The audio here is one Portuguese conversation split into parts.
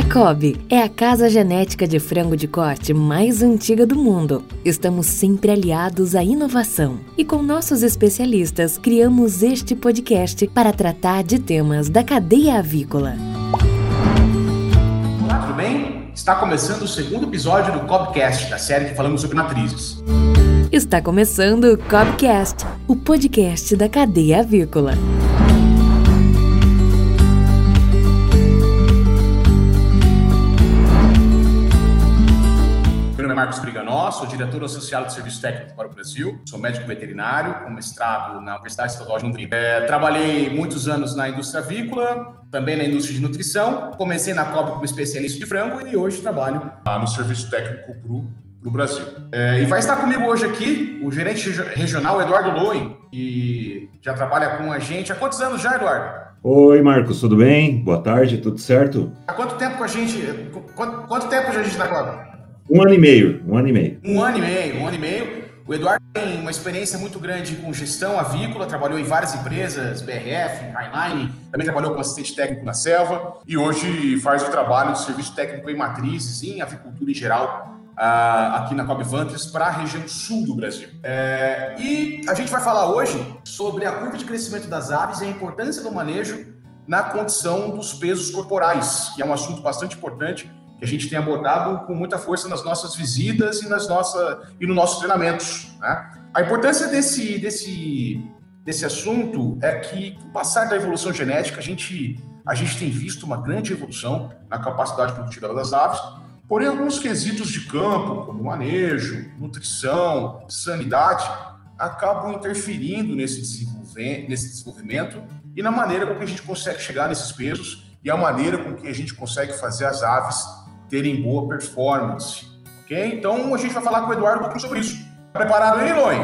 A Cobb é a casa genética de frango de corte mais antiga do mundo. Estamos sempre aliados à inovação e com nossos especialistas criamos este podcast para tratar de temas da cadeia avícola. Olá, tudo bem? Está começando o segundo episódio do Cobcast, da série que falamos sobre matrizes. Está começando o Cobcast, o podcast da cadeia avícola. Sou diretor associado de Serviço Técnico para o Brasil, sou médico veterinário com mestrado na Universidade Estadual de Londrina. É, trabalhei muitos anos na indústria avícola, também na indústria de nutrição, comecei na COB como especialista de frango e hoje trabalho no Serviço Técnico para o Brasil. É, e vai estar comigo hoje aqui o gerente regional Eduardo Loen, que já trabalha com a gente. Há quantos anos já, Eduardo? Oi, Marcos, tudo bem? Boa tarde, tudo certo? Há quanto tempo com a gente? Quanto, quanto tempo já a gente está agora? Um ano e meio, um ano e meio. Um ano e meio, um ano e meio. O Eduardo tem uma experiência muito grande com gestão avícola, trabalhou em várias empresas, BRF, Highline, também trabalhou como assistente técnico na selva e hoje faz o trabalho de serviço técnico em matrizes, em avicultura em geral, uh, aqui na Cobb Vantres, para a região sul do Brasil. É, e a gente vai falar hoje sobre a curva de crescimento das aves e a importância do manejo na condição dos pesos corporais, que é um assunto bastante importante que a gente tem abordado com muita força nas nossas visitas e nas nossas e nos nossos treinamentos. Né? A importância desse, desse, desse assunto é que, com o passar da evolução genética, a gente, a gente tem visto uma grande evolução na capacidade produtiva das aves, porém, alguns quesitos de campo, como manejo, nutrição, sanidade, acabam interferindo nesse desenvolvimento, nesse desenvolvimento e na maneira com que a gente consegue chegar nesses pesos e a maneira com que a gente consegue fazer as aves terem boa performance. Ok? Então a gente vai falar com o Eduardo um pouco sobre isso. Preparado aí, Loen?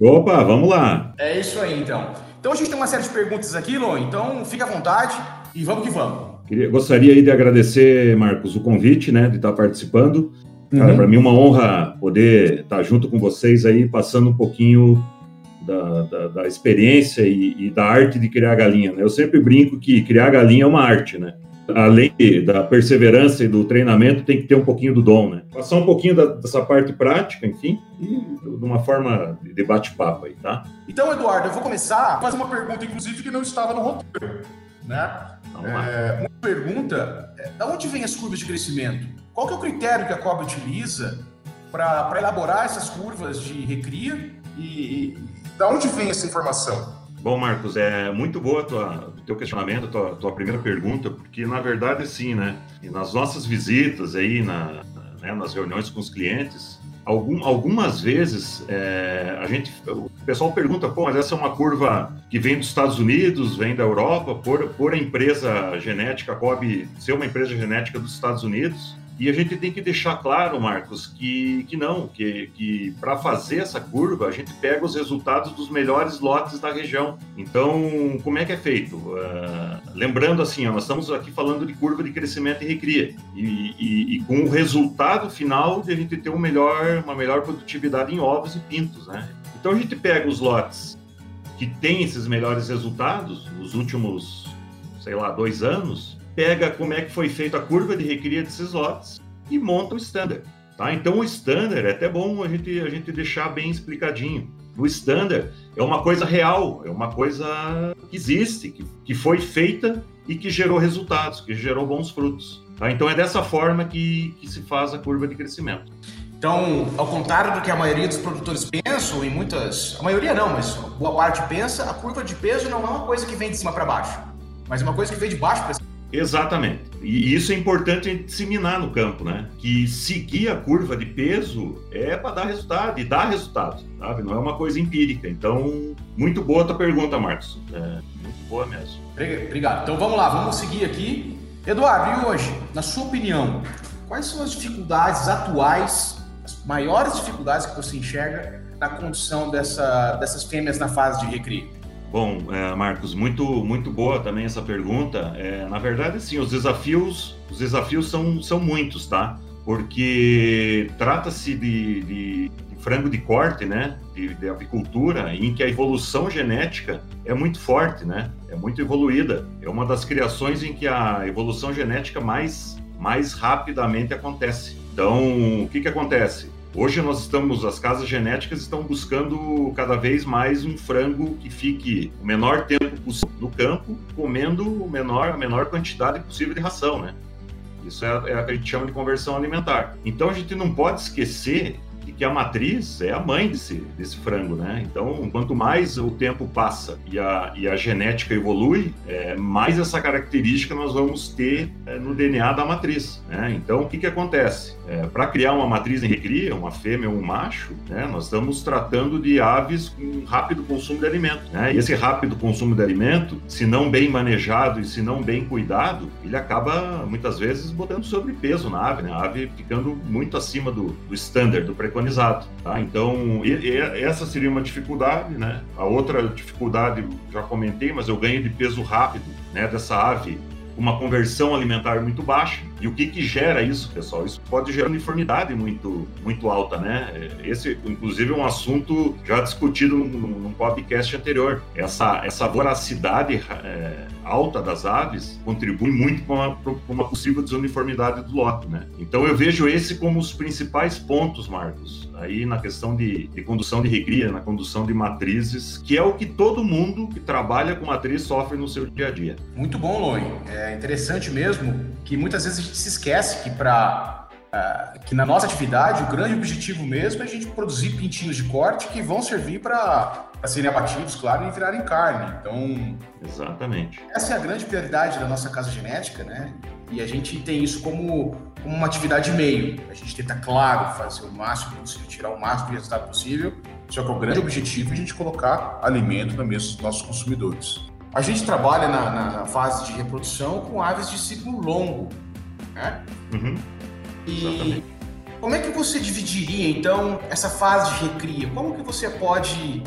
Opa, vamos lá. É isso aí, então. Então a gente tem uma série de perguntas aqui, Loen, então fica à vontade e vamos que vamos. Queria, gostaria aí de agradecer, Marcos, o convite, né, de estar participando. Cara, uhum. para mim é uma honra poder estar junto com vocês aí, passando um pouquinho da, da, da experiência e, e, da arte de criar galinha. Né? Eu sempre brinco que criar galinha é uma arte, né? Além da perseverança e do treinamento, tem que ter um pouquinho do dom, né? Passar um pouquinho da, dessa parte prática, enfim, e de uma forma de bate-papo aí, tá? Então, Eduardo, eu vou começar a fazer uma pergunta, inclusive, que não estava no roteiro, né? É, uma pergunta, é, da onde vem as curvas de crescimento? Qual que é o critério que a COB utiliza para elaborar essas curvas de recria e, e da onde vem essa informação? Bom, Marcos, é muito boa tua, o teu questionamento, tua, tua primeira pergunta, porque na verdade sim, né? E nas nossas visitas aí, na, né, nas reuniões com os clientes, algum, algumas vezes é, a gente, o pessoal pergunta, pô, mas essa é uma curva que vem dos Estados Unidos, vem da Europa, por, por a empresa genética COB ser uma empresa genética dos Estados Unidos, e a gente tem que deixar claro, Marcos, que, que não, que, que para fazer essa curva, a gente pega os resultados dos melhores lotes da região. Então, como é que é feito? Uh, lembrando assim, ó, nós estamos aqui falando de curva de crescimento e recria, e, e, e, com o resultado final de a gente ter um melhor, uma melhor produtividade em ovos e pintos, né? Então, a gente pega os lotes que têm esses melhores resultados nos últimos, sei lá, dois anos, pega como é que foi feita a curva de recria desses lotes e monta o standard. Tá? Então o standard é até bom a gente, a gente deixar bem explicadinho. O standard é uma coisa real, é uma coisa que existe, que, que foi feita e que gerou resultados, que gerou bons frutos. Tá? Então é dessa forma que, que se faz a curva de crescimento. Então, ao contrário do que a maioria dos produtores pensam, e muitas. A maioria não, mas boa parte pensa, a curva de peso não é uma coisa que vem de cima para baixo, mas é uma coisa que vem de baixo para cima. Exatamente. E isso é importante disseminar no campo, né? Que seguir a curva de peso é para dar resultado e dar resultado, sabe? Não é uma coisa empírica. Então, muito boa a tua pergunta, Marcos. É, muito boa mesmo. Obrigado. Então vamos lá, vamos seguir aqui. Eduardo, e hoje, na sua opinião, quais são as dificuldades atuais, as maiores dificuldades que você enxerga na condição dessa, dessas fêmeas na fase de recria? Bom, é, Marcos, muito muito boa também essa pergunta. É, na verdade, sim, os desafios os desafios são, são muitos, tá? Porque trata-se de, de, frango de corte, né, de, de, apicultura, em que a evolução genética é muito forte, né, é muito evoluída. É uma das criações em que a evolução genética mais, mais rapidamente acontece. Então, o que que acontece? Hoje nós estamos, as casas genéticas estão buscando cada vez mais um frango que fique o menor tempo possível no campo, comendo o menor, a menor quantidade possível de ração, né? Isso é, é a gente chama de conversão alimentar. Então a gente não pode esquecer que a matriz é a mãe desse, desse frango, né? Então, quanto mais o tempo passa e a, e a genética evolui, é, mais essa característica nós vamos ter é, no DNA da matriz, né? Então, o que que acontece? É, Para criar uma matriz em recria, uma fêmea ou um macho, né, nós estamos tratando de aves com rápido consumo de alimento, né? E esse rápido consumo de alimento, se não bem manejado e se não bem cuidado, ele acaba, muitas vezes, botando sobrepeso na ave, né? A ave ficando muito acima do, do standard, do preconizado Tá? Então, e, e essa seria uma dificuldade, né? A outra dificuldade, já comentei, mas eu ganho de peso rápido né, dessa ave, uma conversão alimentar muito baixa. E o que, que gera isso, pessoal? Isso pode gerar uniformidade muito, muito alta, né? Esse, inclusive, é um assunto já discutido num, num podcast anterior. Essa, essa voracidade é, alta das aves contribui muito com uma, uma possível desuniformidade do lote, né? Então, eu vejo esse como os principais pontos, Marcos, aí na questão de, de condução de regria, na condução de matrizes, que é o que todo mundo que trabalha com matriz sofre no seu dia a dia. Muito bom, Loi. É interessante mesmo que muitas vezes gente se esquece que para Uh, ah, que na nossa atividade o grande objetivo mesmo é a gente produzir pintinhos de corte que vão servir para serem abatidos, claro, e virarem carne. Então, exatamente. Essa é a grande prioridade da nossa casa genética, né? E a gente tem isso como, como uma atividade meio. A gente tenta, claro, fazer o máximo possível, tirar o máximo de resultado possível. Só que o grande objetivo é a gente colocar alimento na mesa dos nossos consumidores. A gente trabalha na, na, na fase de reprodução com aves de ciclo longo né? Uhum. E como é que você dividiria, então, essa fase de recria? Como que você pode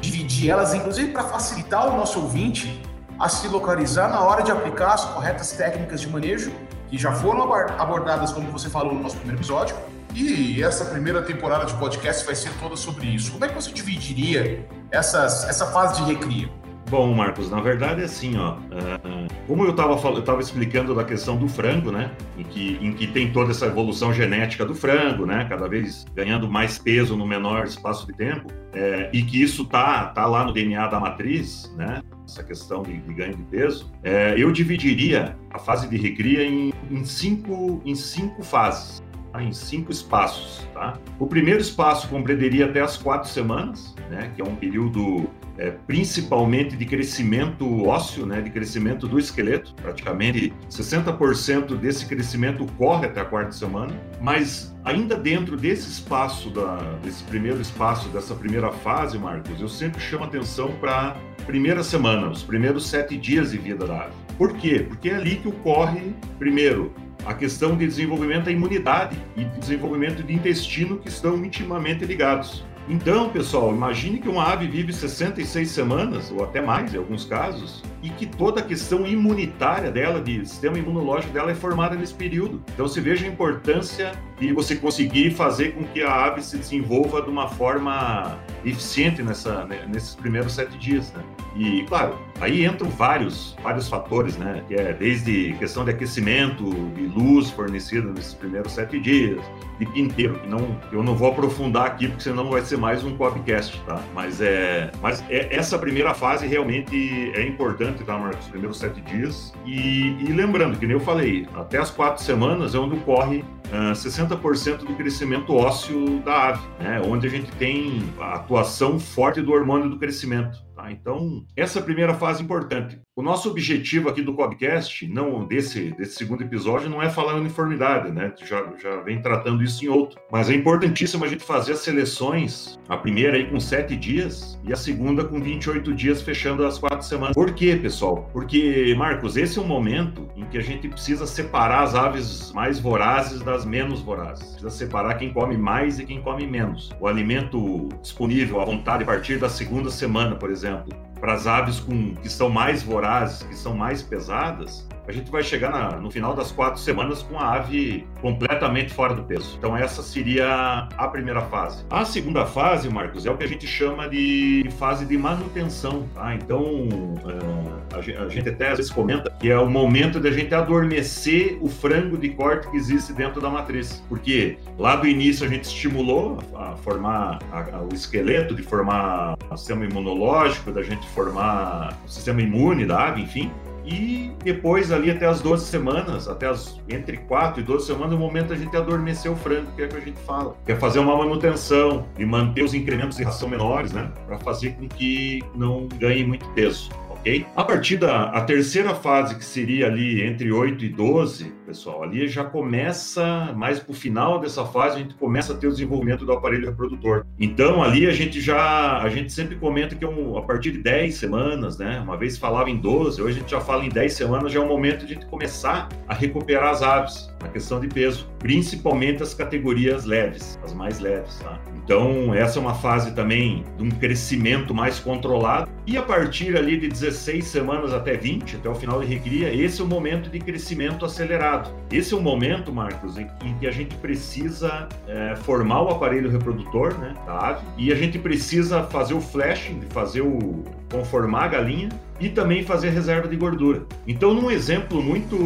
dividir elas, inclusive para facilitar o nosso ouvinte a se localizar na hora de aplicar as corretas técnicas de manejo que já foram abordadas, como você falou no nosso primeiro episódio. E essa primeira temporada de podcast vai ser toda sobre isso. Como é que você dividiria essas, essa fase de recria? Bom, Marcos, na verdade é assim, ó. Uh, como eu estava explicando da questão do frango, né? Em que, em que tem toda essa evolução genética do frango, né? Cada vez ganhando mais peso no menor espaço de tempo, é, e que isso tá, tá lá no DNA da matriz, né? Essa questão de, de ganho de peso, é, eu dividiria a fase de recria em, em, cinco, em cinco fases. Tá? Em cinco espaços. Tá? O primeiro espaço compreenderia até as quatro semanas, né? que é um período é, principalmente de crescimento ósseo, né, de crescimento do esqueleto. Praticamente 60% desse crescimento ocorre até a quarta semana, mas ainda dentro desse espaço, da, desse primeiro espaço, dessa primeira fase, Marcos, eu sempre chamo atenção para a primeira semana, os primeiros sete dias de vida da ave. Por quê? Porque é ali que ocorre, primeiro, a questão de desenvolvimento da imunidade e desenvolvimento de intestino que estão intimamente ligados. Então, pessoal, imagine que uma ave vive 66 semanas, ou até mais em alguns casos, e que toda a questão imunitária dela, de sistema imunológico dela, é formada nesse período. Então, se veja a importância de você conseguir fazer com que a ave se desenvolva de uma forma eficiente nessa, né, nesses primeiros sete dias. Né? E, claro, aí entram vários, vários fatores, né? Que é desde questão de aquecimento, de luz fornecida nesses primeiros sete dias, de pinteiro, que não, eu não vou aprofundar aqui, porque senão vai ser mais um podcast, tá? Mas, é, mas é, essa primeira fase realmente é importante, tá, Marcos? Os primeiros sete dias. E, e lembrando, que nem eu falei, até as quatro semanas é onde ocorre uh, 60% do crescimento ósseo da ave, né? Onde a gente tem a atuação forte do hormônio do crescimento. Tá? Então, essa primeira fase é importante. O nosso objetivo aqui do podcast, não desse, desse segundo episódio, não é falar uniformidade, né? Já, já vem tratando isso em outro. Mas é importantíssimo a gente fazer as seleções, a primeira aí com sete dias e a segunda com 28 dias, fechando as quatro semanas. Por quê, pessoal? Porque, Marcos, esse é um momento em que a gente precisa separar as aves mais vorazes das menos vorazes. Precisa separar quem come mais e quem come menos. O alimento disponível à vontade a partir da segunda semana, por exemplo, para as aves com, que são mais vorazes, que são mais pesadas, a gente vai chegar na, no final das quatro semanas com a ave completamente fora do peso. Então, essa seria a primeira fase. A segunda fase, Marcos, é o que a gente chama de fase de manutenção. Tá? Então, uh, a gente até às vezes comenta que é o momento da gente adormecer o frango de corte que existe dentro da matriz. Porque lá do início a gente estimulou a formar a, a, o esqueleto, de formar o sistema imunológico, da gente formar o sistema imune da ave, enfim. E depois, ali até as 12 semanas, até as entre 4 e 12 semanas, é o momento a gente adormecer o frango, que é que a gente fala. Que é fazer uma manutenção e manter os incrementos de ração menores, né? Para fazer com que não ganhe muito peso ok? A partir da a terceira fase, que seria ali entre 8 e 12, pessoal, ali já começa, mais para o final dessa fase, a gente começa a ter o desenvolvimento do aparelho reprodutor. Então, ali a gente já, a gente sempre comenta que é um, a partir de 10 semanas, né? Uma vez falava em 12, hoje a gente já fala em 10 semanas, já é o momento de a gente começar a recuperar as aves, na questão de peso, principalmente as categorias leves, as mais leves, tá? Então, essa é uma fase também de um crescimento mais controlado. E a partir ali de 16 semanas até 20, até o final de recria, esse é o momento de crescimento acelerado. Esse é o momento, Marcos, em, em que a gente precisa é, formar o aparelho reprodutor né, da ave e a gente precisa fazer o flashing, fazer o conformar a galinha e também fazer reserva de gordura. Então, num exemplo muito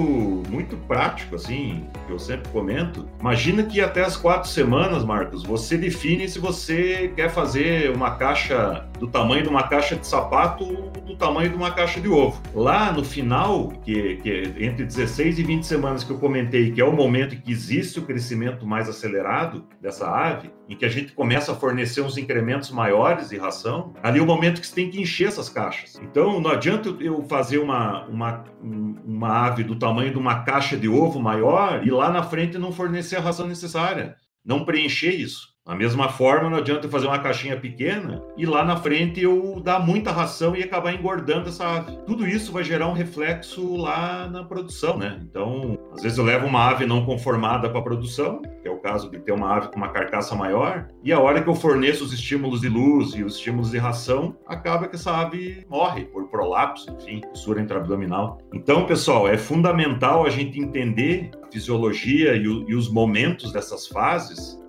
muito prático, assim, que eu sempre comento, imagina que até as quatro semanas, Marcos, você define se você quer fazer uma caixa do tamanho de uma caixa de sapato do tamanho de uma caixa de ovo. Lá no final, que, que é entre 16 e 20 semanas que eu comentei, que é o momento em que existe o crescimento mais acelerado dessa ave, em que a gente começa a fornecer uns incrementos maiores de ração, ali é o momento que você tem que encher essas caixas. Então, não adianta eu fazer uma, uma, uma ave do tamanho de uma caixa de ovo maior e lá na frente não fornecer a ração necessária, não preencher isso. Da mesma forma, não adianta eu fazer uma caixinha pequena e lá na frente eu dar muita ração e acabar engordando essa ave. Tudo isso vai gerar um reflexo lá na produção, né? Então, às vezes eu levo uma ave não conformada para a produção, que é o caso de ter uma ave com uma carcaça maior, e a hora que eu forneço os estímulos de luz e os estímulos de ração, acaba que essa ave morre por prolapso, enfim, fissura intraabdominal. Então, pessoal, é fundamental a gente entender a fisiologia e, o, e os momentos dessas fases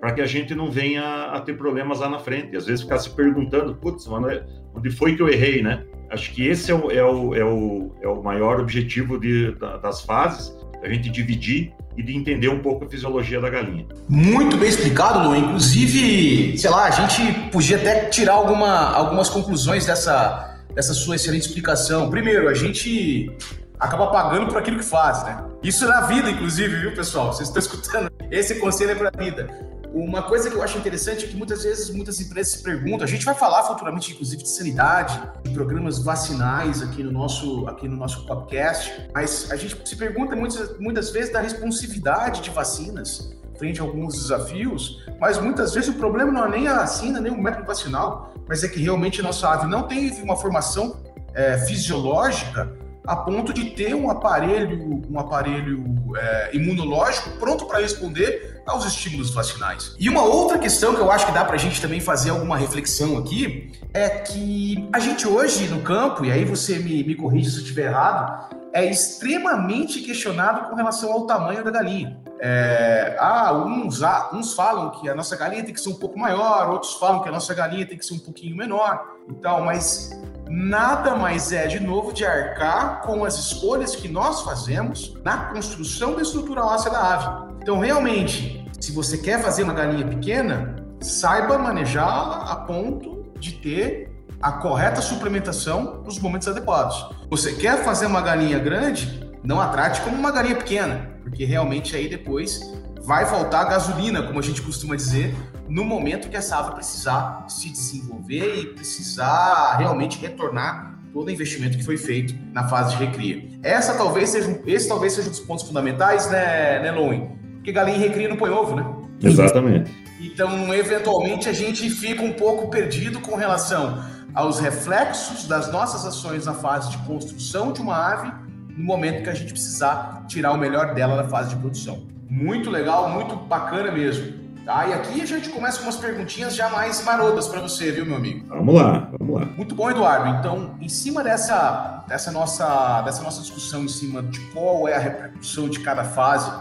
para que a gente não venha a ter problemas lá na frente. Às vezes ficar se perguntando, putz, mano, é, onde foi que eu errei, né? Acho que esse é o, é o, é o, é o maior objetivo de, das fases, a gente dividir e de entender um pouco a fisiologia da galinha. Muito bem explicado, Lu. Inclusive, sei lá, a gente podia até tirar alguma, algumas conclusões dessa, dessa sua excelente explicação. Primeiro, a gente acaba pagando por aquilo que faz, né? Isso é na vida, inclusive, viu, pessoal? Vocês estão escutando? Esse conselho é para a vida. Uma coisa que eu acho interessante é que muitas vezes muitas empresas se perguntam, a gente vai falar futuramente, inclusive, de sanidade, de programas vacinais aqui no nosso, aqui no nosso podcast, mas a gente se pergunta muitas, muitas vezes da responsividade de vacinas frente a alguns desafios, mas muitas vezes o problema não é nem a vacina, nem o método vacinal, mas é que realmente a nossa ave não tem uma formação é, fisiológica a ponto de ter um aparelho, um aparelho é, imunológico pronto para responder aos estímulos vacinais. E uma outra questão que eu acho que dá para a gente também fazer alguma reflexão aqui é que a gente hoje no campo, e aí você me, me corrige se eu estiver errado, é extremamente questionado com relação ao tamanho da galinha. É, ah, uns, ah, uns falam que a nossa galinha tem que ser um pouco maior, outros falam que a nossa galinha tem que ser um pouquinho menor. Então, mas nada mais é, de novo, de arcar com as escolhas que nós fazemos na construção da estrutura óssea da ave. Então, realmente, se você quer fazer uma galinha pequena, saiba manejá-la a ponto de ter a correta suplementação nos momentos adequados. Você quer fazer uma galinha grande, não a trate como uma galinha pequena, porque realmente aí depois vai faltar gasolina, como a gente costuma dizer, no momento que essa ave precisar se desenvolver e precisar realmente retornar todo o investimento que foi feito na fase de recria. Essa talvez seja, esse talvez seja um dos pontos fundamentais, né, né Lowen? Porque galinha em recria não põe ovo, né? Exatamente. Então, eventualmente, a gente fica um pouco perdido com relação aos reflexos das nossas ações na fase de construção de uma ave no momento que a gente precisar tirar o melhor dela na fase de produção. Muito legal, muito bacana mesmo. Tá? E aqui a gente começa com umas perguntinhas já mais marotas para você, viu, meu amigo? Vamos lá, vamos lá. Muito bom, Eduardo. Então, em cima dessa, dessa, nossa, dessa nossa discussão em cima de qual é a repercussão de cada fase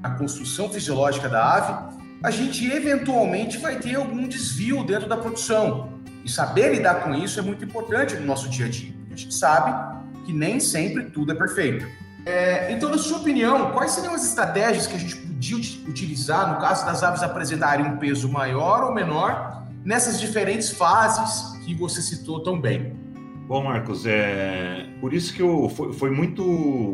na construção fisiológica da ave, a gente eventualmente vai ter algum desvio dentro da produção. E saber lidar com isso é muito importante no nosso dia a dia. A gente sabe que nem sempre tudo é perfeito. É, então, na sua opinião, quais seriam as estratégias que a gente podia utilizar no caso das aves apresentarem um peso maior ou menor nessas diferentes fases que você citou tão bem? Bom, Marcos, é por isso que eu, foi, foi muito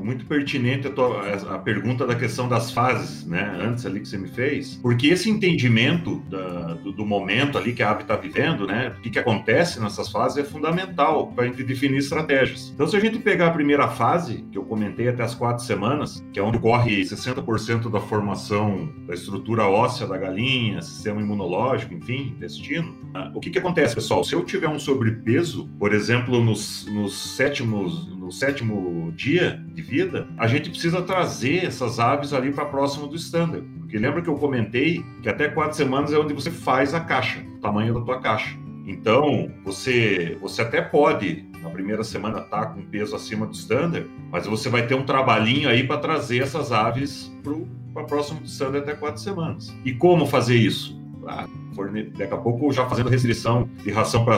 muito pertinente a, tua, a, pergunta da questão das fases, né? Antes ali que você me fez, porque esse entendimento da, do, do, momento ali que a ave está vivendo, né? O que, que acontece nessas fases é fundamental para a gente definir estratégias. Então, se a gente pegar a primeira fase, que eu comentei até as quatro semanas, que é onde ocorre 60% da formação da estrutura óssea da galinha, sistema imunológico, enfim, intestino, ah, o que, que acontece, pessoal? Se eu tiver um sobrepeso, por exemplo, nos, nos sétimos, no sétimo dia de vida, a gente precisa trazer essas aves ali para próximo do standard. Porque lembra que eu comentei que até quatro semanas é onde você faz a caixa, o tamanho da tua caixa. Então, você, você até pode, na primeira semana, estar tá com peso acima do standard, mas você vai ter um trabalhinho aí para trazer essas aves para próximo do standard até quatro semanas. E como fazer isso? Ah, daqui a pouco já fazendo restrição de ração para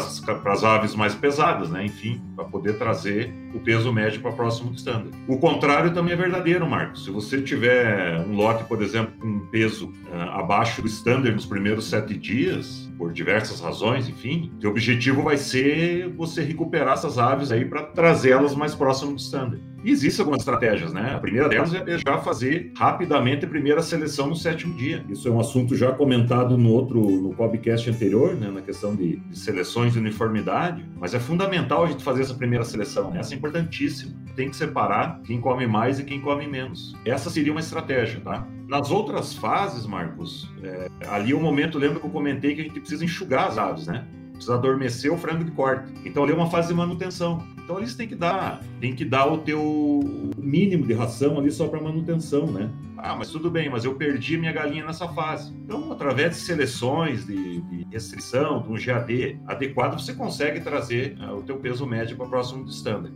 as aves mais pesadas, né? Enfim, para poder trazer o peso médio para próximo do standard. O contrário também é verdadeiro, Marcos. Se você tiver um lote, por exemplo, com um peso uh, abaixo do standard nos primeiros sete dias, por diversas razões, enfim, o objetivo vai ser você recuperar essas aves aí para trazê-las mais próximo do standard. E existem algumas estratégias, né? A primeira delas é já fazer rapidamente a primeira seleção no sétimo dia. Isso é um assunto já comentado no outro, no podcast anterior, né? Na questão de, de seleções de uniformidade. Mas é fundamental a gente fazer essa primeira seleção. Essa é importantíssima. Tem que separar quem come mais e quem come menos. Essa seria uma estratégia, tá? Nas outras fases, Marcos, é, ali é o momento, lembra que eu comentei que a gente precisa enxugar as aves, né? Precisa adormecer o frango de corte. Então ali é uma fase de manutenção. Então você tem que dar, tem que dar o teu mínimo de ração ali só para manutenção, né? Ah, mas tudo bem, mas eu perdi minha galinha nessa fase. Então, através de seleções, de, de restrição, de um GAD adequado, você consegue trazer uh, o teu peso médio para próximo do.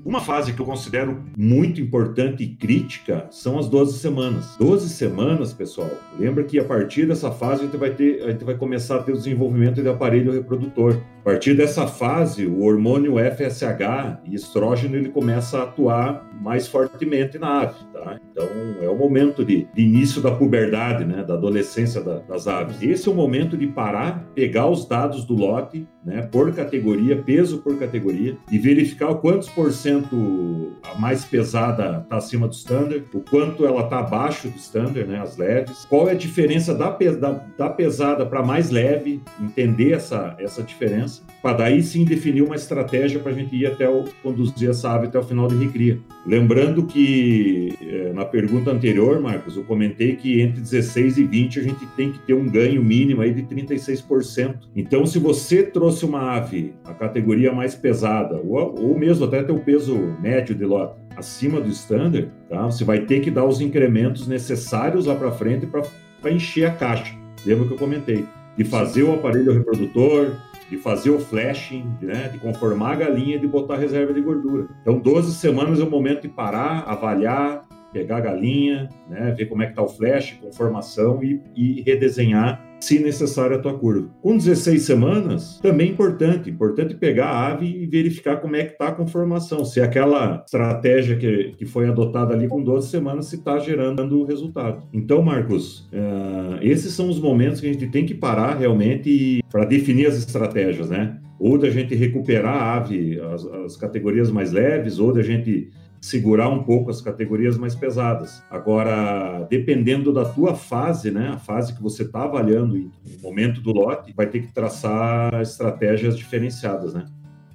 Uma fase que eu considero muito importante e crítica são as 12 semanas. 12 semanas, pessoal, lembra que a partir dessa fase a gente vai ter, a gente vai começar a ter o desenvolvimento de aparelho reprodutor. A partir dessa fase, o hormônio FSH e estrógeno ele começa a atuar mais fortemente na ave, tá? Então é o momento de, de início da puberdade, né, da adolescência da, das aves. Esse é o momento de parar, pegar os dados do lote, né, por categoria, peso por categoria, e verificar quantos por cento a mais pesada está acima do standard, o quanto ela está abaixo do standard, né, as leves, qual é a diferença da, da, da pesada para mais leve, entender essa, essa diferença, para daí sim definir uma estratégia para a gente ir até o, conduzir essa ave até o final de recria. Lembrando que eh, na pergunta anterior, Marcos, eu comentei que entre 16 e 20 a gente tem que ter um ganho mínimo aí de 36%. Então, se você trouxe uma ave, a categoria mais pesada, ou, ou mesmo até ter o peso médio de lote, acima do standard, tá? você vai ter que dar os incrementos necessários lá para frente para encher a caixa. Lembra que eu comentei? De fazer o aparelho reprodutor, de fazer o flashing, né, de conformar a galinha e de botar reserva de gordura. Então, 12 semanas é o momento de parar, avaliar, pegar a galinha, né, ver como é que está o flash, conformação e, e redesenhar se necessário, a tua curva. Com 16 semanas, também é importante, importante pegar a ave e verificar como é que está a conformação, se aquela estratégia que, que foi adotada ali com 12 semanas, se está gerando resultado. Então, Marcos, uh, esses são os momentos que a gente tem que parar realmente para definir as estratégias, né? Ou da gente recuperar a ave, as, as categorias mais leves, ou da gente segurar um pouco as categorias mais pesadas. Agora, dependendo da tua fase, né, a fase que você está avaliando, no momento do lote, vai ter que traçar estratégias diferenciadas, né?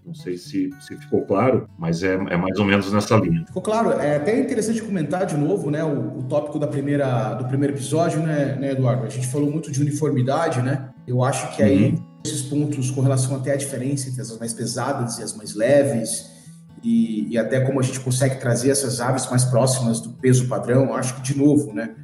Não sei se, se ficou claro, mas é, é, mais ou menos nessa linha. Ficou claro. É até interessante comentar de novo, né, o, o tópico da primeira, do primeiro episódio, né, né, Eduardo? A gente falou muito de uniformidade, né? Eu acho que aí uhum. esses pontos com relação até à diferença entre as mais pesadas e as mais leves, e, e, até como a gente consegue trazer essas aves mais próximas do peso padrão, acho que, de novo, né,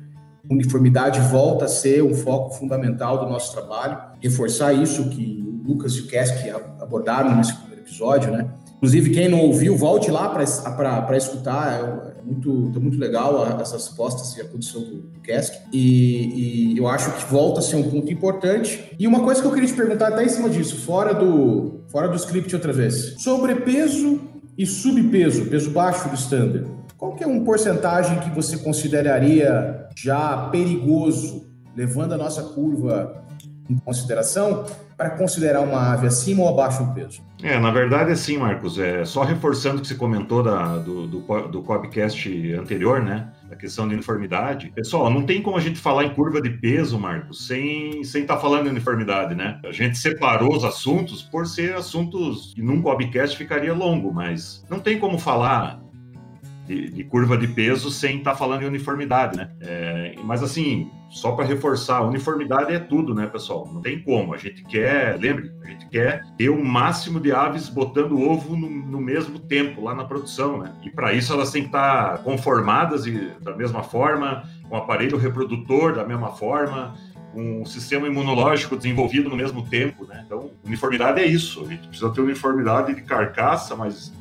uniformidade volta a ser um foco fundamental do nosso trabalho, reforçar isso que o Lucas e o Kesk abordaram nesse primeiro episódio, né? Inclusive, quem não ouviu, volte lá para escutar. É, é muito, tá muito legal essas postas e a condição do, do Kesk. E, e, eu acho que volta a ser um ponto importante. E uma coisa que eu queria te perguntar, até em cima disso, fora do, fora do script outra vez. Sobrepeso e subpeso, peso baixo do standard. Qual que é uma porcentagem que você consideraria já perigoso, levando a nossa curva em consideração, para considerar uma ave acima ou abaixo do peso? É, na verdade, assim, Marcos, é, só reforçando o que você comentou da, do, do, do podcast anterior, né? A questão de uniformidade. Pessoal, não tem como a gente falar em curva de peso, Marcos, sem estar sem tá falando em uniformidade, né? A gente separou os assuntos por ser assuntos que num podcast ficaria longo, mas não tem como falar de, de, curva de peso sem estar tá falando em uniformidade, né? É, mas assim, só para reforçar, uniformidade é tudo, né, pessoal? Não tem como. A gente quer, lembre, a gente quer ter o máximo de aves botando ovo no, no mesmo tempo lá na produção, né? E para isso elas têm que estar tá conformadas e, da mesma forma, com o aparelho reprodutor da mesma forma, um sistema imunológico desenvolvido no mesmo tempo, né? Então, uniformidade é isso. A gente precisa ter uniformidade de carcaça, mas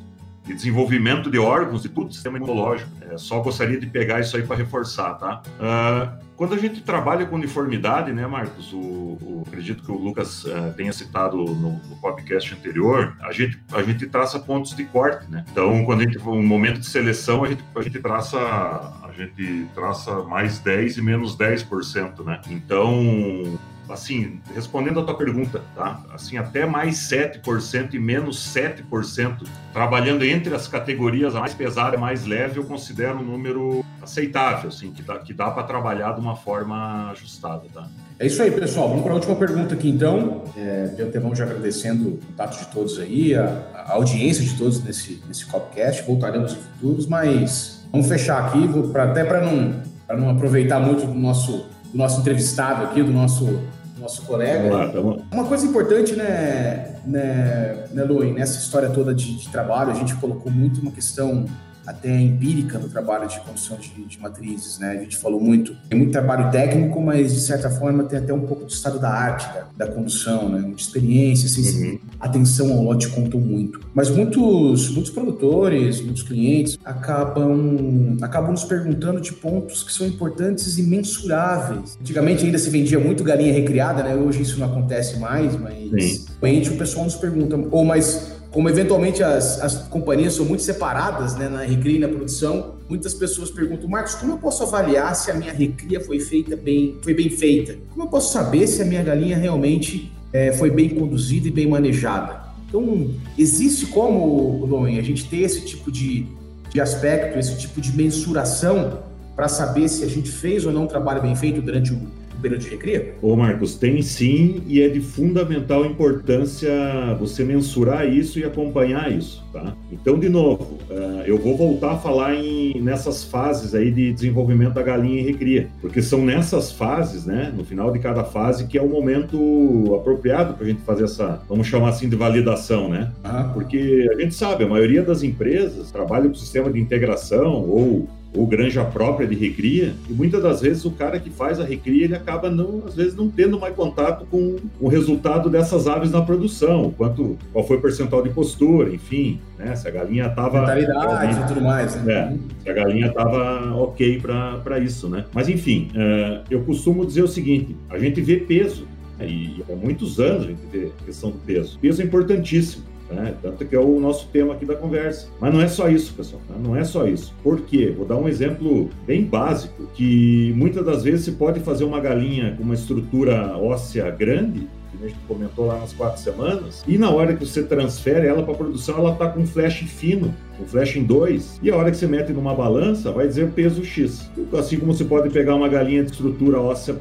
de desenvolvimento de órgãos e tudo, sistema imunológico. É, só gostaria de pegar isso aí para reforçar, tá? Uh, quando a gente trabalha com uniformidade, né, Marcos? O, o acredito que o Lucas uh, tenha citado no, no, podcast anterior, a gente, a gente traça pontos de corte, né? Então, quando a gente um momento de seleção, a gente, a gente traça a gente traça mais 10 e menos 10%, né? Então, assim, respondendo a tua pergunta, tá? Assim, até mais 7% e menos 7%, trabalhando entre as categorias a mais pesada e a mais leve, eu considero um número aceitável, assim, que dá, que dá para trabalhar de uma forma ajustada, tá? É isso aí, pessoal. Vamos para a última pergunta aqui, então. É, de antemão, já agradecendo o contato de todos aí, a, a audiência de todos nesse, nesse Copcast. Voltaremos em futuros, mas vamos fechar aqui, vou, pra, até para não, não aproveitar muito do nosso do nosso entrevistado aqui, do nosso, do nosso colega. Vamos lá, vamos. Uma coisa importante, né, né, né Lui, nessa história toda de, de trabalho, a gente colocou muito uma questão até empírica no trabalho de construção de, de, matrizes, né? A gente falou muito, tem muito trabalho técnico, mas de certa forma tem até um pouco do estado da arte da, da condução, né? Muita experiência, assim, uhum. atenção ao lote contam muito. Mas muitos, muitos produtores, muitos clientes acabam, acabam nos perguntando de pontos que são importantes e mensuráveis. Antigamente ainda se vendia muito galinha recriada, né? Hoje isso não acontece mais, mas Sim. o pessoal nos pergunta, ou oh, mas como eventualmente as, as companhias são muito separadas né, na recria e na produção, muitas pessoas perguntam, Marcos, como eu posso avaliar se a minha recria foi feita bem, foi bem feita? Como eu posso saber se a minha galinha realmente é, foi bem conduzida e bem manejada? Então, existe como, Loen, a gente ter esse tipo de, de aspecto, esse tipo de mensuração para saber se a gente fez ou não um trabalho bem feito durante o período de recria? Ô Marcos, tem sim e é de fundamental importância você mensurar isso e acompanhar isso, tá? Então, de novo, uh, eu vou voltar a falar em, nessas fases aí de desenvolvimento da galinha em recria, porque são nessas fases, né, no final de cada fase, que é o momento apropriado para a gente fazer essa, vamos chamar assim, de validação, né? Ah. Porque a gente sabe, a maioria das empresas trabalha com sistema de integração ou ou granja própria de recria, e muitas das vezes o cara que faz a recria, ele acaba não, às vezes não tendo mais contato com o resultado dessas aves na produção, quanto, qual foi o percentual de postura, enfim, né, se a galinha estava... Mentalidade e tudo mais, né? É, se a galinha estava ok para isso, né? Mas enfim, uh, eu costumo dizer o seguinte, a gente vê peso, né, e há muitos anos a gente vê a questão do peso. Peso é importantíssimo. Né? Tanto que é o nosso tema aqui da conversa. Mas não é só isso, pessoal. Tá? Não é só isso. Por quê? Vou dar um exemplo bem básico, que muitas das vezes se pode fazer uma galinha com uma estrutura óssea grande, que a gente comentou lá nas quatro semanas, e na hora que você transfere ela para produção, ela está com flash fino, um flash em dois, e a hora que você mete numa balança, vai dizer peso X. Assim como você pode pegar uma galinha de estrutura óssea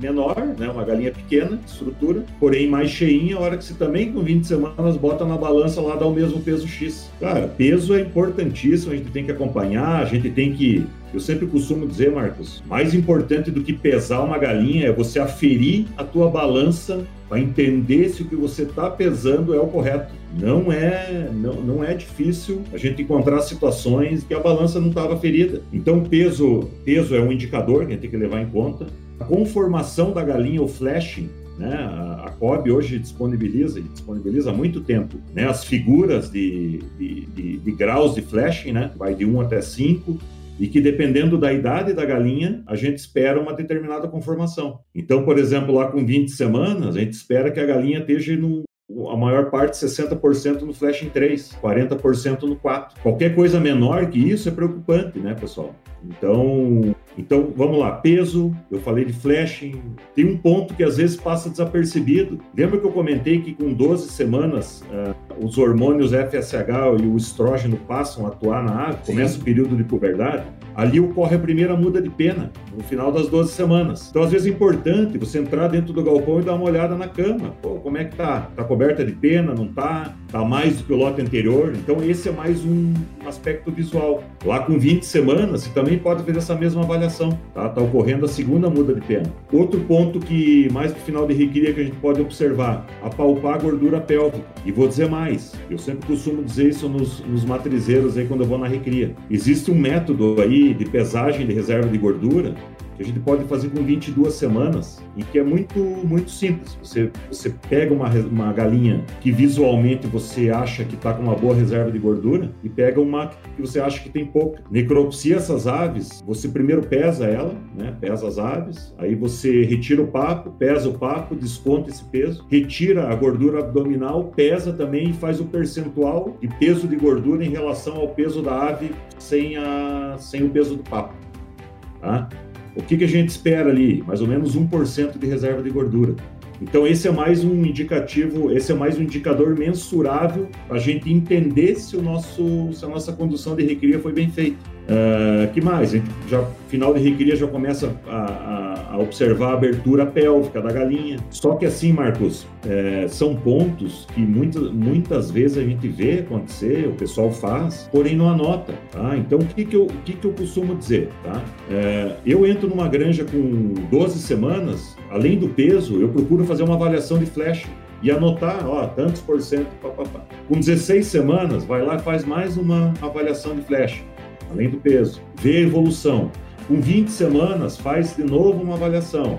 menor, né? Uma galinha pequena, estrutura, porém mais cheinha, a hora que você também com 20 semanas bota na balança lá dá o mesmo peso X. Cara, peso é importantíssimo, a gente tem que acompanhar, a gente tem que eu sempre costumo dizer, Marcos, mais importante do que pesar uma galinha é você aferir a tua balança para entender se o que você está pesando é o correto. Não é, não, não é difícil a gente encontrar situações que a balança não estava ferida. Então, peso, peso é um indicador que a gente tem que levar em conta. A conformação da galinha, o flashing, né? A, a COB hoje disponibiliza, disponibiliza há muito tempo, né? as figuras de, de, de, de graus de flashing, né? vai de 1 até 5, e que dependendo da idade da galinha, a gente espera uma determinada conformação. Então, por exemplo, lá com 20 semanas, a gente espera que a galinha esteja no, a maior parte 60% no flash em 3, 40% no 4. Qualquer coisa menor que isso é preocupante, né, pessoal? Então, então vamos lá, peso, eu falei de flashing, tem um ponto que às vezes passa desapercebido. Lembra que eu comentei que com 12 semanas uh, os hormônios FSH e o estrógeno passam a atuar na ave, começa o período de puberdade? ali ocorre a primeira muda de pena, no final das 12 semanas. Então, às vezes é importante você entrar dentro do galpão e dar uma olhada na cama. Pô, como é que tá? Tá coberta de pena? Não tá? Tá mais do que o lote anterior? Então, esse é mais um aspecto visual. Lá com 20 semanas, você também pode fazer essa mesma avaliação, tá? Tá ocorrendo a segunda muda de pena. Outro ponto que, mais pro final de recria, que a gente pode observar, apalpar a gordura pélvica. E vou dizer mais, eu sempre costumo dizer isso nos, nos matrizeiros aí quando eu vou na recria. Existe um método aí de, pesagem de reserva de gordura que a gente pode fazer com 22 semanas e que é muito muito simples. Você, você pega uma, uma galinha que visualmente você acha que está com uma boa reserva de gordura e pega uma que você acha que tem pouca. Necropsia essas aves, você primeiro pesa ela, né? pesa as aves, aí você retira o papo, pesa o papo, desconta esse peso, retira a gordura abdominal, pesa também e faz o percentual de peso de gordura em relação ao peso da ave sem, a, sem o peso do papo. Tá? O que, que a gente espera ali? Mais ou menos 1% de reserva de gordura. Então esse é mais um indicativo, esse é mais um indicador mensurável para a gente entender se o nosso, se a nossa condução de recria foi bem feita. Uh, que mais? A gente já final de recria já começa a, a, a, observar a abertura pélvica da galinha. Só que assim, Marcos, é, são pontos que muitas, muitas vezes a gente vê acontecer, o pessoal faz, porém não anota. Tá? Então o que, que, eu, que, que eu costumo dizer? Tá? É, eu entro numa granja com 12 semanas, além do peso, eu procuro fazer uma avaliação de flash e anotar, ó, tantos por cento, papapá. Com 16 semanas, vai lá e faz mais uma avaliação de flash, além do peso. Vê a evolução. Com 20 semanas, faz de novo uma avaliação.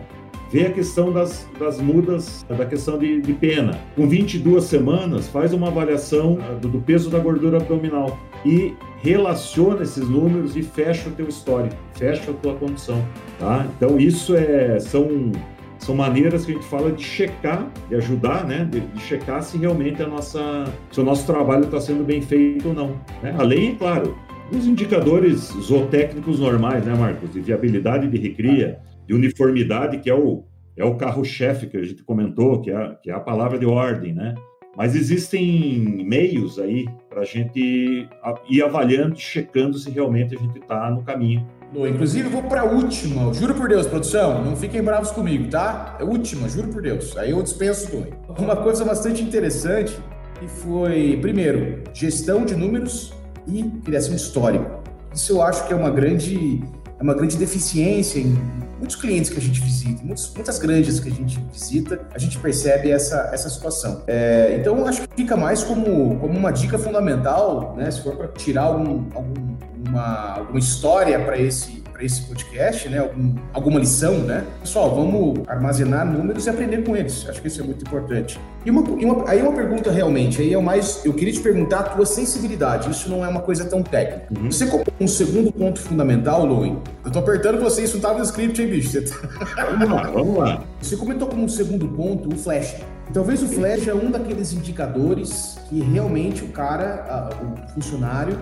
Vê a questão das, das mudas, da questão de, de pena. Com 22 semanas, faz uma avaliação ah, do, do peso da gordura abdominal. E relaciona esses números e fecha o teu histórico, fecha a tua condição. Tá? Então, isso é, são são maneiras que a gente fala de checar, de ajudar, né, de, de checar se realmente a nossa, se o nosso trabalho está sendo bem feito ou não. Né? Além, claro, dos indicadores zootécnicos normais, né, Marcos, de viabilidade de recria, de uniformidade, que é o, é o carro-chefe que a gente comentou, que é, que é a palavra de ordem, né? Mas existem meios aí para a gente ir avaliando, checando se realmente a gente está no caminho Inclusive, vou para a última. Juro por Deus, produção, não fiquem bravos comigo, tá? É última, juro por Deus. Aí eu dispenso dois. Uma coisa bastante interessante que foi, primeiro, gestão de números e criação histórica. Isso eu acho que é uma grande, é uma grande deficiência em muitos clientes que a gente visita, muitos, muitas granjas que a gente visita, a gente percebe essa, essa situação. É, então, acho que fica mais como, como uma dica fundamental, né? Se for para tirar algum, algum uma, alguma história para esse, esse podcast, né? Algum, alguma lição, né? Pessoal, vamos armazenar números e aprender com eles. Acho que isso é muito importante. E uma, e uma, aí uma pergunta realmente, aí é o mais. Eu queria te perguntar a tua sensibilidade. Isso não é uma coisa tão técnica. Uhum. Você como um segundo ponto fundamental, Louie, eu tô apertando você, isso não tava no script, hein, bicho? Tá... Vamos lá, vamos lá. Você comentou como um segundo ponto o flash. Talvez o flash é um daqueles indicadores que realmente o cara, o funcionário,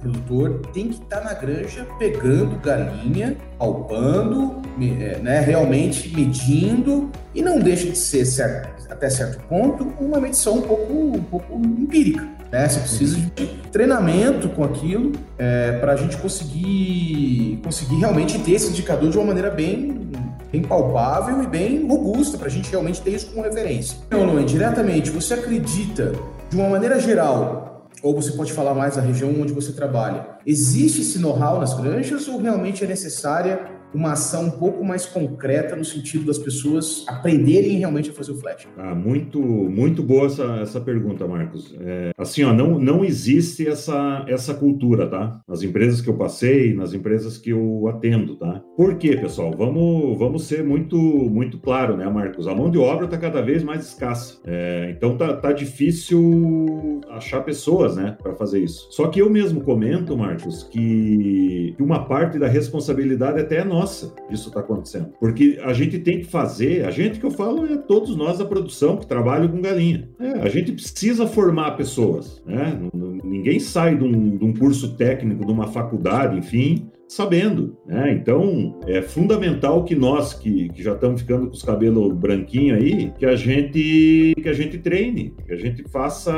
produtor tem que estar tá na granja pegando galinha, palpando, é, né, realmente medindo, e não deixa de ser, certo, até certo ponto, uma medição um pouco, um pouco empírica. Né? Você precisa de treinamento com aquilo é, para a gente conseguir, conseguir realmente ter esse indicador de uma maneira bem bem palpável e bem robusta para a gente realmente ter isso como referência. Então, Luan, diretamente, você acredita, de uma maneira geral, ou você pode falar mais da região onde você trabalha, existe esse know-how nas granjas ou realmente é necessária uma ação um pouco mais concreta no sentido das pessoas aprenderem realmente a fazer o flash? Ah, muito, muito boa essa, essa pergunta, Marcos. É, assim, ó, não, não existe essa, essa cultura, tá? Nas empresas que eu passei, nas empresas que eu atendo, tá? Por quê, pessoal? Vamos, vamos ser muito, muito claro, né, Marcos? A mão de obra está cada vez mais escassa. É, então tá, tá difícil achar pessoas, né, para fazer isso. Só que eu mesmo comento, Marcos, que uma parte da responsabilidade até é nossa nossa isso está acontecendo. Porque a gente tem que fazer, a gente que eu falo é todos nós da produção que trabalham com galinha. É, a gente precisa formar pessoas. Né? Ninguém sai de um, de um curso técnico, de uma faculdade, enfim, sabendo. Né? Então, é fundamental que nós, que, que já estamos ficando com os cabelos branquinhos aí, que a gente que a gente treine, que a gente faça,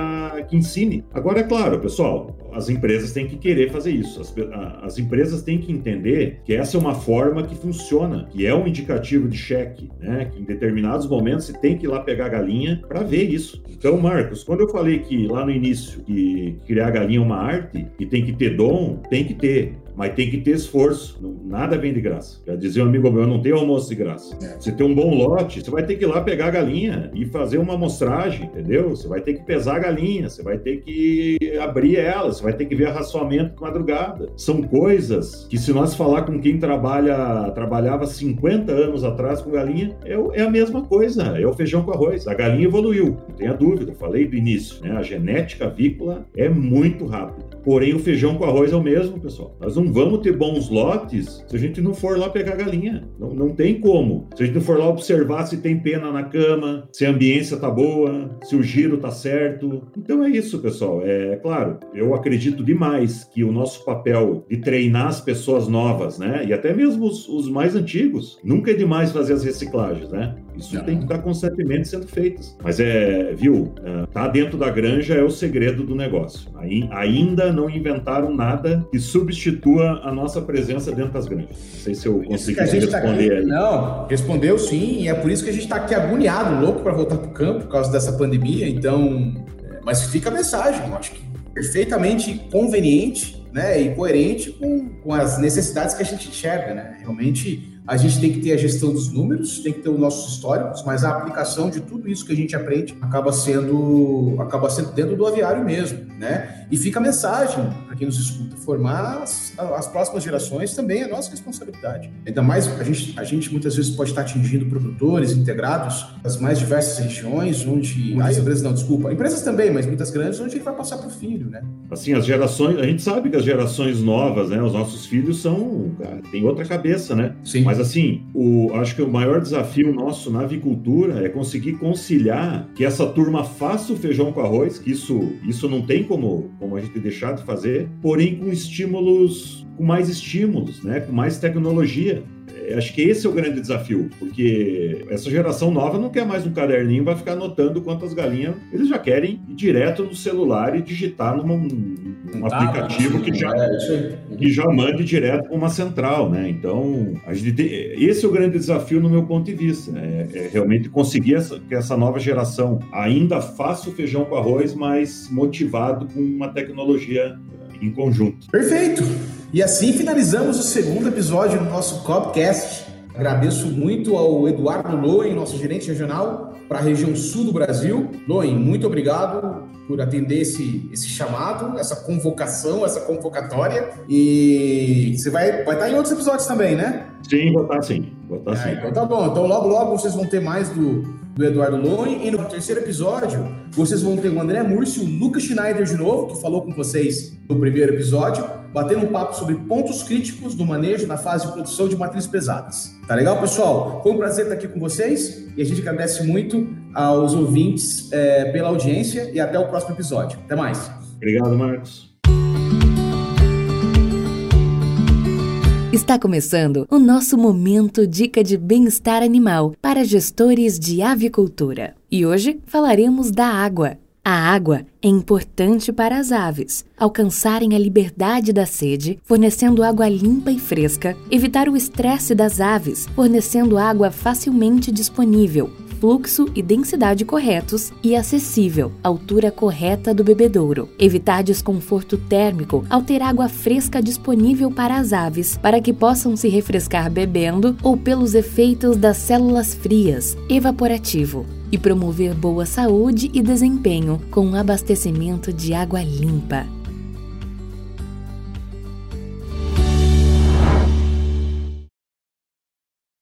que ensine. Agora, é claro, pessoal, as empresas têm que querer fazer isso. As, as empresas têm que entender que essa é uma forma que funciona, que é um indicativo de cheque, né? que em determinados momentos você tem que ir lá pegar a galinha para ver isso. Então, Marcos, quando eu falei que lá no início que criar galinha é uma arte e tem que ter dom, tem que ter mas tem que ter esforço. Nada vem de graça. Já dizia um amigo meu, não tem almoço de graça. É. Você tem um bom lote, você vai ter que ir lá pegar a galinha e fazer uma amostragem, entendeu? Você vai ter que pesar a galinha, você vai ter que abrir ela, você vai ter que ver arraçoamento de madrugada. São coisas que se nós falar com quem trabalha, trabalhava 50 anos atrás com galinha, é, é a mesma coisa, é o feijão com arroz. A galinha evoluiu, não tenha dúvida, falei do início, né? A genética avícola é muito rápida. Porém, o feijão com arroz é o mesmo, pessoal. Nós não vamos ter bons lotes se a gente não for lá pegar galinha. Não, não tem como. Se a gente não for lá observar se tem pena na cama, se a ambiência tá boa, se o giro tá certo. Então é isso, pessoal. É, é claro, eu acredito demais que o nosso papel de treinar as pessoas novas, né? E até mesmo os, os mais antigos, nunca é demais fazer as reciclagens, né? Isso não. tem que estar constantemente sendo feito. Mas é, viu, é, tá dentro da granja é o segredo do negócio. Ainda não inventaram nada que substitua a nossa presença dentro das granjas. Não sei se eu consegui tá responder tá aqui, aí. Não, respondeu sim, e é por isso que a gente está aqui agoniado, louco para voltar para o campo por causa dessa pandemia. Então, é, mas fica a mensagem, eu acho que perfeitamente conveniente né, e coerente com, com as necessidades que a gente enxerga. Né? Realmente a gente tem que ter a gestão dos números, tem que ter os nossos históricos, mas a aplicação de tudo isso que a gente aprende acaba sendo acaba sendo dentro do aviário mesmo, né? E fica a mensagem para quem nos escuta, formar as, as, próximas gerações também é nossa responsabilidade. Ainda mais a gente, a gente muitas vezes pode estar atingindo produtores integrados das mais diversas regiões, onde as empresas não, desculpa, empresas também, mas muitas grandes onde ele vai passar para o filho, né? Assim, as gerações, a gente sabe que as gerações novas, né, os nossos filhos são, cara, tem outra cabeça, né? Sim. Mas assim, o, acho que o maior desafio nosso na avicultura é conseguir conciliar que essa turma faça o feijão com arroz, que isso, isso não tem como, como a gente deixar de fazer, porém com estímulos, com mais estímulos, né? com mais tecnologia. É, acho que esse é o grande desafio, porque essa geração nova não quer mais um caderninho, vai ficar anotando quantas galinhas. Eles já querem ir direto no celular e digitar num, num aplicativo que já, é, que já mande direto para uma central, né? Então, a gente esse é o grande desafio no meu ponto de vista, né? é, é realmente conseguir essa, que essa nova geração ainda faça o feijão com arroz, mas motivado com uma tecnologia em conjunto. Perfeito! E assim finalizamos o segundo episódio do nosso Copcast. Agradeço muito ao Eduardo Loen, nosso gerente regional para a região sul do Brasil. Loen, muito obrigado por atender esse, esse chamado, essa convocação, essa convocatória. E você vai, vai estar em outros episódios também, né? Sim, vou estar sim. Vou estar sim. então tá bom. Então logo, logo vocês vão ter mais do, do Eduardo Loen. E no terceiro episódio, vocês vão ter o André Múrcio o Lucas Schneider de novo, que falou com vocês no primeiro episódio, batendo um papo sobre pontos críticos do manejo na fase de produção de matrizes pesadas. Tá legal, pessoal? Foi um prazer estar aqui com vocês e a gente agradece muito aos ouvintes é, pela audiência e até o próximo episódio. Até mais. Obrigado, Marcos. Está começando o nosso momento Dica de Bem-Estar Animal para gestores de avicultura. E hoje falaremos da água. A água é importante para as aves. Alcançarem a liberdade da sede, fornecendo água limpa e fresca, evitar o estresse das aves, fornecendo água facilmente disponível, fluxo e densidade corretos e acessível, altura correta do bebedouro. Evitar desconforto térmico ao ter água fresca disponível para as aves, para que possam se refrescar bebendo ou pelos efeitos das células frias, evaporativo e promover boa saúde e desempenho com um abastecimento de água limpa.